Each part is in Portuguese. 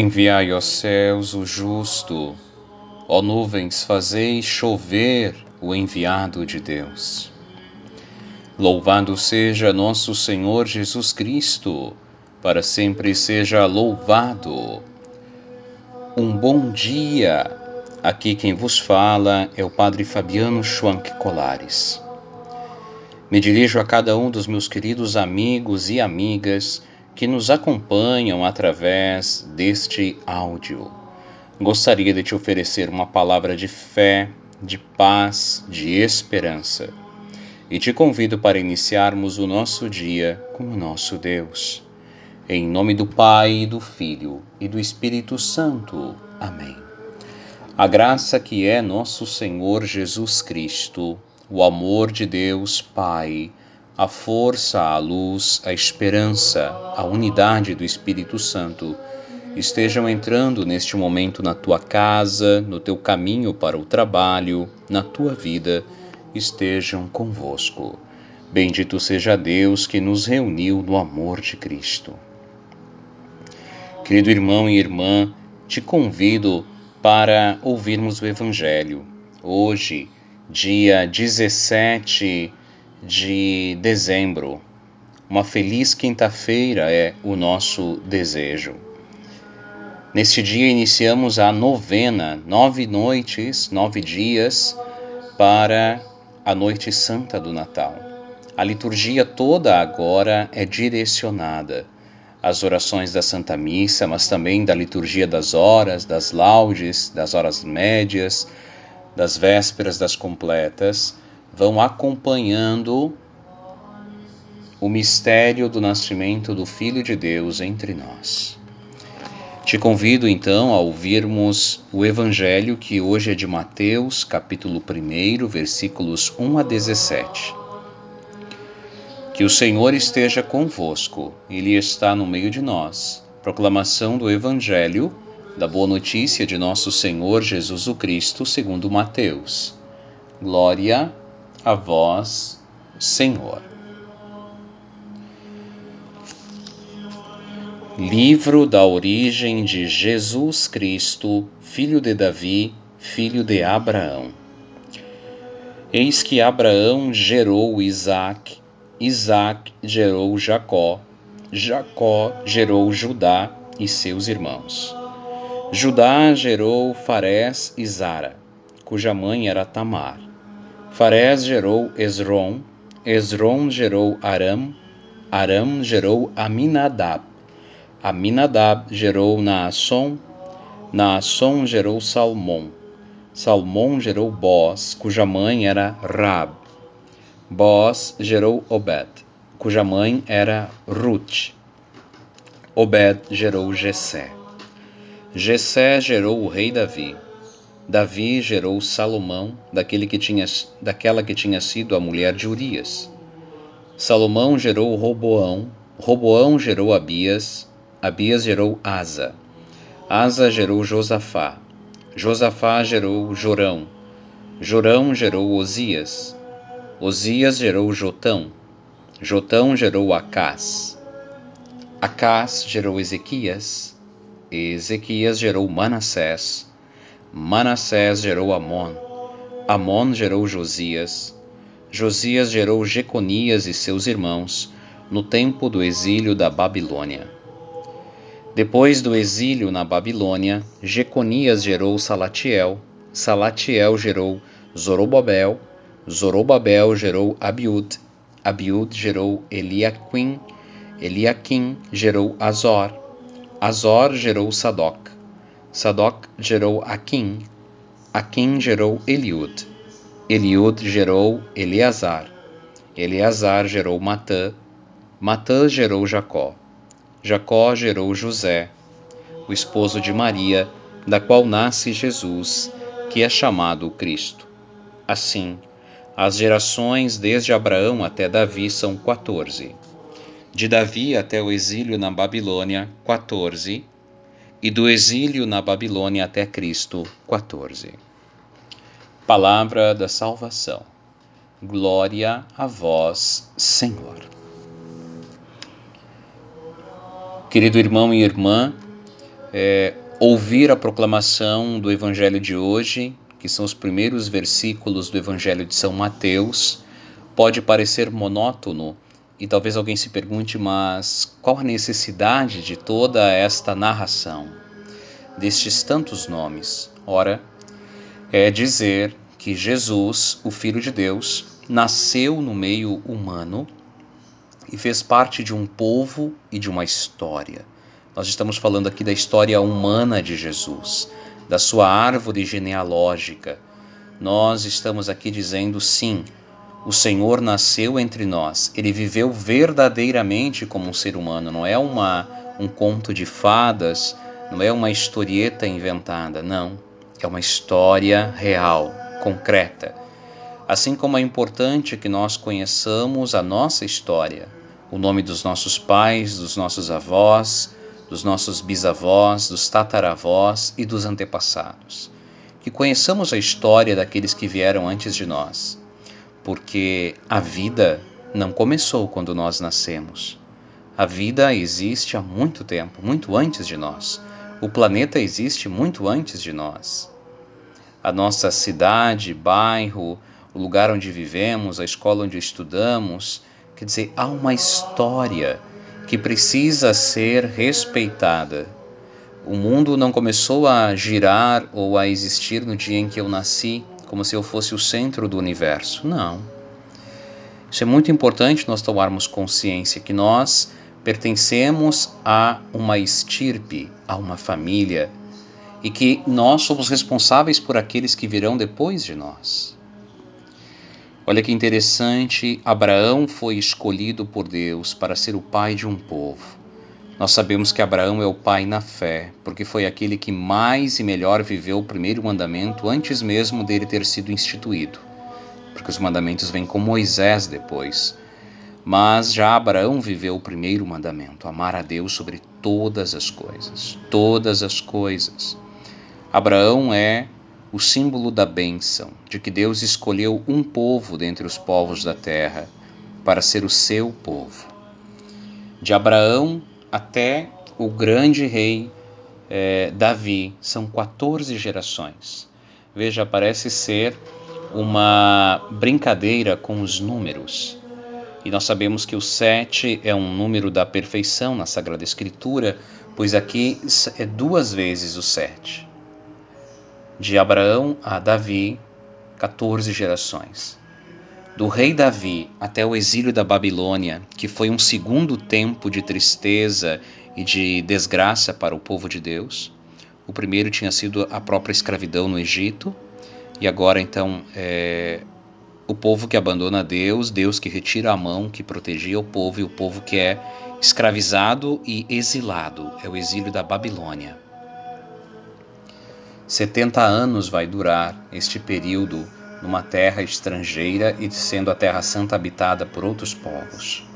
Enviai aos céus o justo, ó nuvens, fazei chover o enviado de Deus. Louvado seja nosso Senhor Jesus Cristo, para sempre seja louvado. Um bom dia. Aqui quem vos fala é o Padre Fabiano Schwank Colares. Me dirijo a cada um dos meus queridos amigos e amigas que nos acompanham através deste áudio. Gostaria de te oferecer uma palavra de fé, de paz, de esperança. E te convido para iniciarmos o nosso dia com o nosso Deus. Em nome do Pai, do Filho e do Espírito Santo. Amém. A graça que é nosso Senhor Jesus Cristo o amor de Deus Pai, a força, a luz, a esperança, a unidade do Espírito Santo estejam entrando neste momento na tua casa, no teu caminho para o trabalho, na tua vida, estejam convosco. Bendito seja Deus que nos reuniu no amor de Cristo. Querido irmão e irmã, te convido para ouvirmos o Evangelho. Hoje, dia 17 de dezembro. Uma feliz quinta-feira é o nosso desejo. Neste dia iniciamos a novena, nove noites, nove dias para a noite santa do Natal. A liturgia toda agora é direcionada às orações da Santa Missa, mas também da liturgia das horas, das laudes, das horas médias, das vésperas das completas vão acompanhando o mistério do nascimento do Filho de Deus entre nós. Te convido então a ouvirmos o Evangelho que hoje é de Mateus, capítulo 1, versículos 1 a 17. Que o Senhor esteja convosco, Ele está no meio de nós. Proclamação do Evangelho da boa notícia de nosso Senhor Jesus Cristo, segundo Mateus. Glória a vós, Senhor. Livro da origem de Jesus Cristo, filho de Davi, filho de Abraão. Eis que Abraão gerou Isaac, Isaac gerou Jacó, Jacó gerou Judá e seus irmãos. Judá gerou Farés e Zara, cuja mãe era Tamar. Farés gerou Esrom, Esrom gerou Aram, Aram gerou Aminadab. Aminadab gerou Naasson, Naasson gerou Salmão. Salmão gerou Boz, cuja mãe era Rab. Boz gerou Obed, cuja mãe era Ruth. Obed gerou Jessé. Jessé gerou o rei Davi. Davi gerou Salomão, daquele que tinha, daquela que tinha sido a mulher de Urias. Salomão gerou Roboão, Roboão gerou Abias, Abias gerou Asa. Asa gerou Josafá. Josafá gerou Jorão. Jorão gerou Osias. Osias gerou Jotão. Jotão gerou Acás. Acás gerou Ezequias. Ezequias gerou Manassés, Manassés gerou Amon, Amon gerou Josias, Josias gerou Jeconias e seus irmãos no tempo do exílio da Babilônia. Depois do exílio na Babilônia, Jeconias gerou Salatiel, Salatiel gerou Zorobabel, Zorobabel gerou Abiud, Abiud gerou Eliaquim, Eliaquim gerou Azor, Azor gerou Sadoc. Sadoc gerou Aquim. Aquim gerou Eliud. Eliud gerou Eleazar. Eleazar gerou Matã. Matã gerou Jacó. Jacó gerou José, o esposo de Maria, da qual nasce Jesus, que é chamado Cristo. Assim, as gerações desde Abraão até Davi são quatorze de Davi até o exílio na Babilônia, 14, e do exílio na Babilônia até Cristo, 14. Palavra da salvação. Glória a vós, Senhor. Querido irmão e irmã, é, ouvir a proclamação do Evangelho de hoje, que são os primeiros versículos do Evangelho de São Mateus, pode parecer monótono e talvez alguém se pergunte, mas qual a necessidade de toda esta narração, destes tantos nomes? Ora, é dizer que Jesus, o Filho de Deus, nasceu no meio humano e fez parte de um povo e de uma história. Nós estamos falando aqui da história humana de Jesus, da sua árvore genealógica. Nós estamos aqui dizendo sim, o Senhor nasceu entre nós. Ele viveu verdadeiramente como um ser humano, não é uma um conto de fadas, não é uma historieta inventada, não. É uma história real, concreta. Assim como é importante que nós conheçamos a nossa história, o nome dos nossos pais, dos nossos avós, dos nossos bisavós, dos tataravós e dos antepassados. Que conheçamos a história daqueles que vieram antes de nós porque a vida não começou quando nós nascemos. A vida existe há muito tempo, muito antes de nós. O planeta existe muito antes de nós. A nossa cidade, bairro, o lugar onde vivemos, a escola onde estudamos, quer dizer, há uma história que precisa ser respeitada. O mundo não começou a girar ou a existir no dia em que eu nasci como se eu fosse o centro do universo. Não. Isso é muito importante nós tomarmos consciência que nós pertencemos a uma estirpe, a uma família, e que nós somos responsáveis por aqueles que virão depois de nós. Olha que interessante, Abraão foi escolhido por Deus para ser o pai de um povo. Nós sabemos que Abraão é o pai na fé, porque foi aquele que mais e melhor viveu o primeiro mandamento antes mesmo dele ter sido instituído, porque os mandamentos vêm com Moisés depois. Mas já Abraão viveu o primeiro mandamento, amar a Deus sobre todas as coisas, todas as coisas. Abraão é o símbolo da bênção, de que Deus escolheu um povo dentre os povos da terra para ser o seu povo. De Abraão até o grande rei é, Davi. São 14 gerações. Veja, parece ser uma brincadeira com os números. E nós sabemos que o 7 é um número da perfeição na Sagrada Escritura, pois aqui é duas vezes o 7. De Abraão a Davi, 14 gerações do rei Davi até o exílio da Babilônia, que foi um segundo tempo de tristeza e de desgraça para o povo de Deus. O primeiro tinha sido a própria escravidão no Egito, e agora então é, o povo que abandona Deus, Deus que retira a mão que protegia o povo, e o povo que é escravizado e exilado, é o exílio da Babilônia. 70 anos vai durar este período numa terra estrangeira e sendo a Terra Santa habitada por outros povos.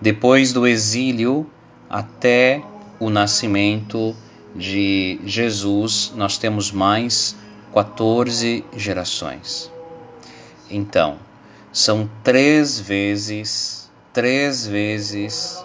Depois do exílio até o nascimento de Jesus, nós temos mais 14 gerações. Então, são três vezes, três vezes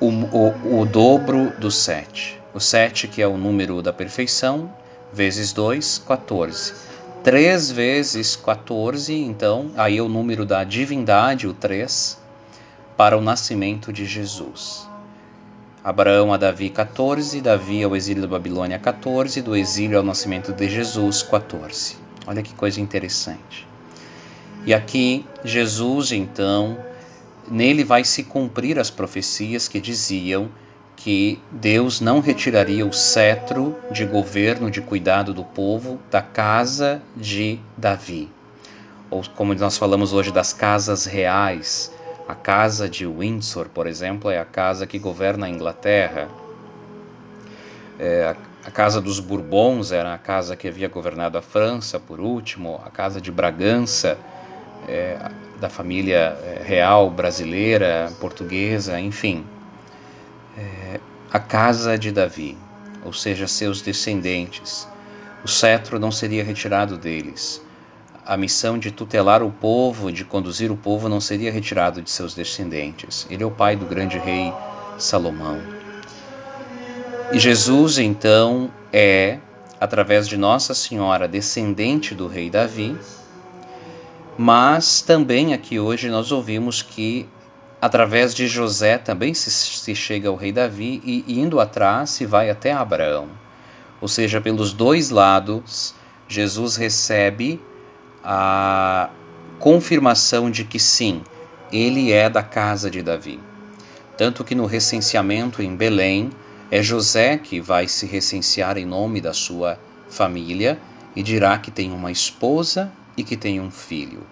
o, o, o dobro do sete. O sete, que é o número da perfeição, vezes 2, 14. 3 vezes 14, então, aí é o número da divindade, o 3, para o nascimento de Jesus. Abraão a Davi 14, Davi ao exílio da Babilônia 14, do exílio ao nascimento de Jesus 14. Olha que coisa interessante. E aqui Jesus então, nele vai se cumprir as profecias que diziam que Deus não retiraria o cetro de governo, de cuidado do povo da casa de Davi. Ou como nós falamos hoje das casas reais, a casa de Windsor, por exemplo, é a casa que governa a Inglaterra. É, a casa dos Bourbons era a casa que havia governado a França, por último, a casa de Bragança, é, da família é, real brasileira, portuguesa, enfim é, a casa de Davi, ou seja, seus descendentes. O cetro não seria retirado deles. A missão de tutelar o povo, de conduzir o povo, não seria retirado de seus descendentes. Ele é o pai do grande rei Salomão. E Jesus, então, é, através de Nossa Senhora, descendente do rei Davi, mas também aqui hoje nós ouvimos que através de José também se, se, chega ao rei Davi e indo atrás se vai até Abraão. Ou seja, pelos dois lados, Jesus recebe a confirmação de que sim, ele é da casa de Davi. Tanto que no recenseamento em Belém, é José que vai se recensear em nome da sua família e dirá que tem uma esposa e que tem um filho.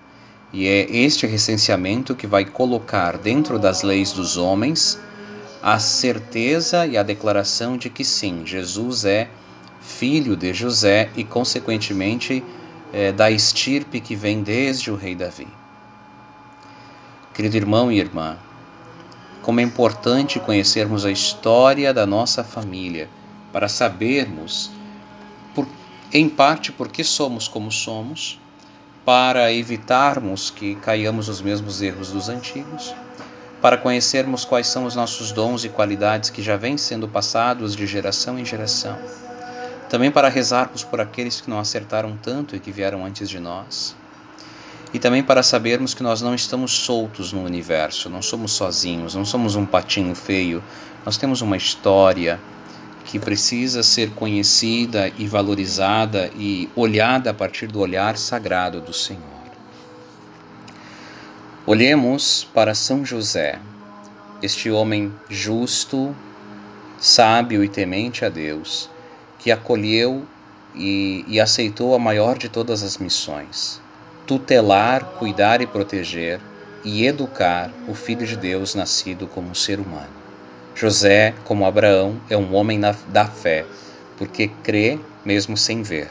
E é este recenseamento que vai colocar dentro das leis dos homens a certeza e a declaração de que sim, Jesus é filho de José e, consequentemente, é, da estirpe que vem desde o rei Davi. Querido irmão e irmã, como é importante conhecermos a história da nossa família para sabermos, por, em parte, por que somos como somos, para evitarmos que caiamos nos mesmos erros dos antigos, para conhecermos quais são os nossos dons e qualidades que já vêm sendo passados de geração em geração também para rezarmos por aqueles que não acertaram tanto e que vieram antes de nós. E também para sabermos que nós não estamos soltos no universo, não somos sozinhos, não somos um patinho feio. Nós temos uma história que precisa ser conhecida e valorizada e olhada a partir do olhar sagrado do Senhor. Olhemos para São José, este homem justo, sábio e temente a Deus que acolheu e, e aceitou a maior de todas as missões: tutelar, cuidar e proteger e educar o Filho de Deus nascido como ser humano. José, como Abraão, é um homem da fé, porque crê mesmo sem ver.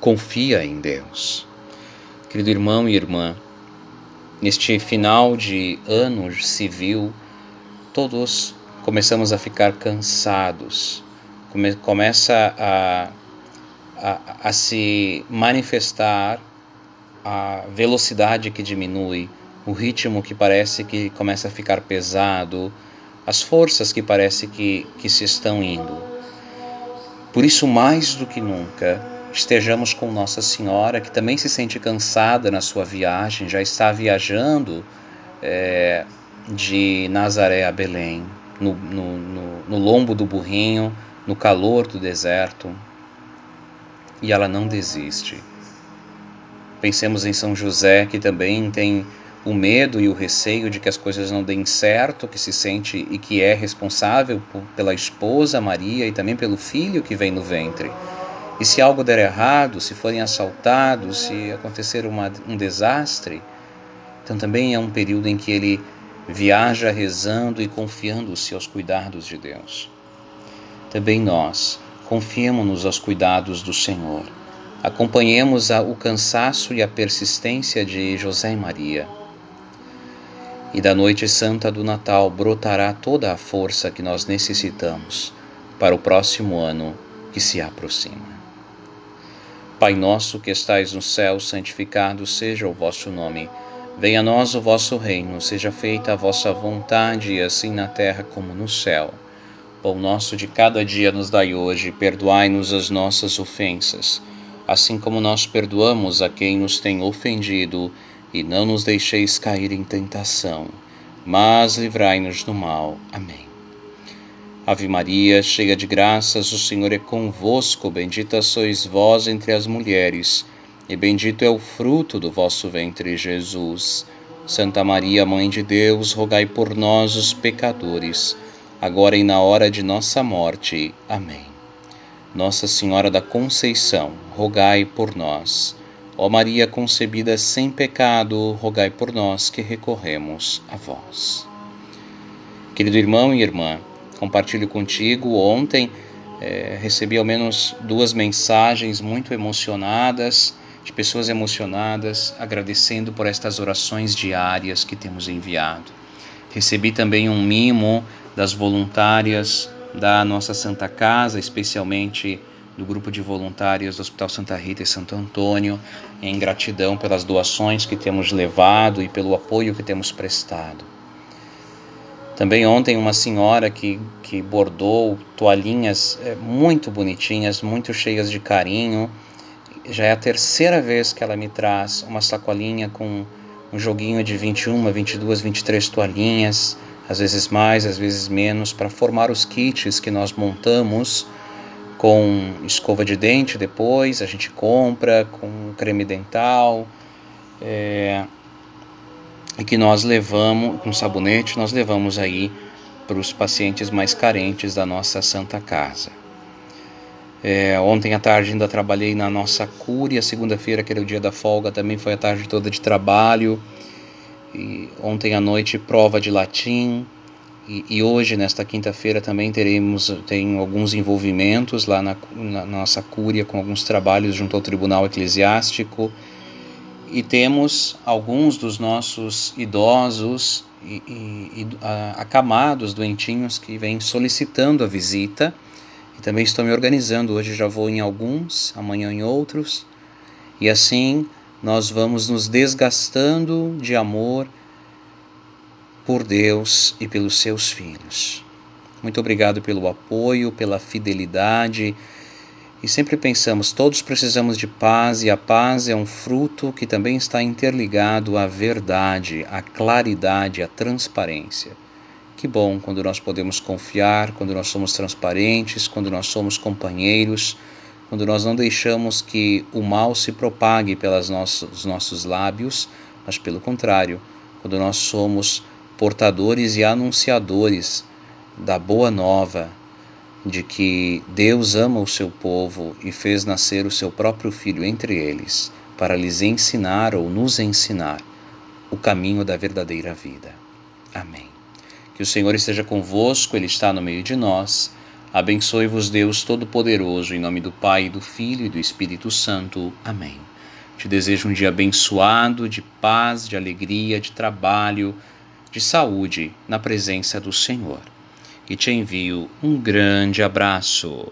Confia em Deus. Querido irmão e irmã, neste final de ano civil, todos começamos a ficar cansados come, começa a, a, a se manifestar a velocidade que diminui, o ritmo que parece que começa a ficar pesado, as forças que parece que, que se estão indo. Por isso, mais do que nunca, estejamos com Nossa Senhora, que também se sente cansada na sua viagem, já está viajando é, de Nazaré a Belém, no, no, no, no lombo do burrinho, no calor do deserto, e ela não desiste. Pensemos em São José, que também tem o medo e o receio de que as coisas não deem certo, que se sente e que é responsável pela esposa Maria e também pelo filho que vem no ventre. E se algo der errado, se forem assaltados, se acontecer uma, um desastre, então também é um período em que ele viaja rezando e confiando-se aos cuidados de Deus também nós confiemos-nos aos cuidados do Senhor. Acompanhemos o cansaço e a persistência de José e Maria. E da noite santa do Natal brotará toda a força que nós necessitamos para o próximo ano que se aproxima. Pai nosso que estais no céu, santificado seja o vosso nome. Venha a nós o vosso reino, seja feita a vossa vontade, assim na terra como no céu. Pão nosso de cada dia nos dai hoje, perdoai-nos as nossas ofensas, assim como nós perdoamos a quem nos tem ofendido, e não nos deixeis cair em tentação, mas livrai-nos do mal. Amém. Ave Maria, cheia de graças, o Senhor é convosco, bendita sois vós entre as mulheres, e bendito é o fruto do vosso ventre, Jesus. Santa Maria, Mãe de Deus, rogai por nós, os pecadores, agora e na hora de nossa morte. Amém. Nossa Senhora da Conceição, rogai por nós. Ó Maria concebida sem pecado, rogai por nós que recorremos a vós. Querido irmão e irmã, compartilho contigo. Ontem é, recebi ao menos duas mensagens muito emocionadas, de pessoas emocionadas, agradecendo por estas orações diárias que temos enviado. Recebi também um mimo das voluntárias da nossa Santa Casa, especialmente do grupo de voluntários do Hospital Santa Rita e Santo Antônio, em gratidão pelas doações que temos levado e pelo apoio que temos prestado. Também ontem uma senhora que, que bordou toalhinhas é, muito bonitinhas, muito cheias de carinho. Já é a terceira vez que ela me traz uma sacolinha com um joguinho de 21, 22, 23 toalhinhas, às vezes mais, às vezes menos, para formar os kits que nós montamos com escova de dente depois, a gente compra com creme dental, é, e que nós levamos, com sabonete, nós levamos aí para os pacientes mais carentes da nossa Santa Casa. É, ontem à tarde ainda trabalhei na nossa cúria, segunda-feira, que era o dia da folga, também foi a tarde toda de trabalho. E ontem à noite, prova de latim. E, hoje, nesta quinta-feira, também teremos tem alguns envolvimentos lá na, na nossa cúria com alguns trabalhos junto ao Tribunal Eclesiástico e temos alguns dos nossos idosos e, e, e acamados, doentinhos que vêm solicitando a visita. E também estou me organizando. Hoje já vou em alguns, amanhã em outros. E assim nós vamos nos desgastando de amor por Deus e pelos seus filhos. Muito obrigado pelo apoio, pela fidelidade e sempre pensamos, todos precisamos de paz e a paz é um fruto que também está interligado à verdade, à claridade, à transparência. Que bom quando nós podemos confiar, quando nós somos transparentes, quando nós somos companheiros, quando nós não deixamos que o mal se propague pelos nossos, nossos lábios, mas pelo contrário, quando nós somos portadores e anunciadores da boa nova, de que Deus ama o seu povo e fez nascer o seu próprio Filho entre eles, para lhes ensinar ou nos ensinar o caminho da verdadeira vida. Amém. Que o Senhor esteja convosco, Ele está no meio de nós. Abençoe-vos, Deus Todo-Poderoso, em nome do Pai, do Filho e do Espírito Santo. Amém. Te desejo um dia abençoado, de paz, de alegria, de trabalho, de saúde, na presença do Senhor e te envio um grande abraço.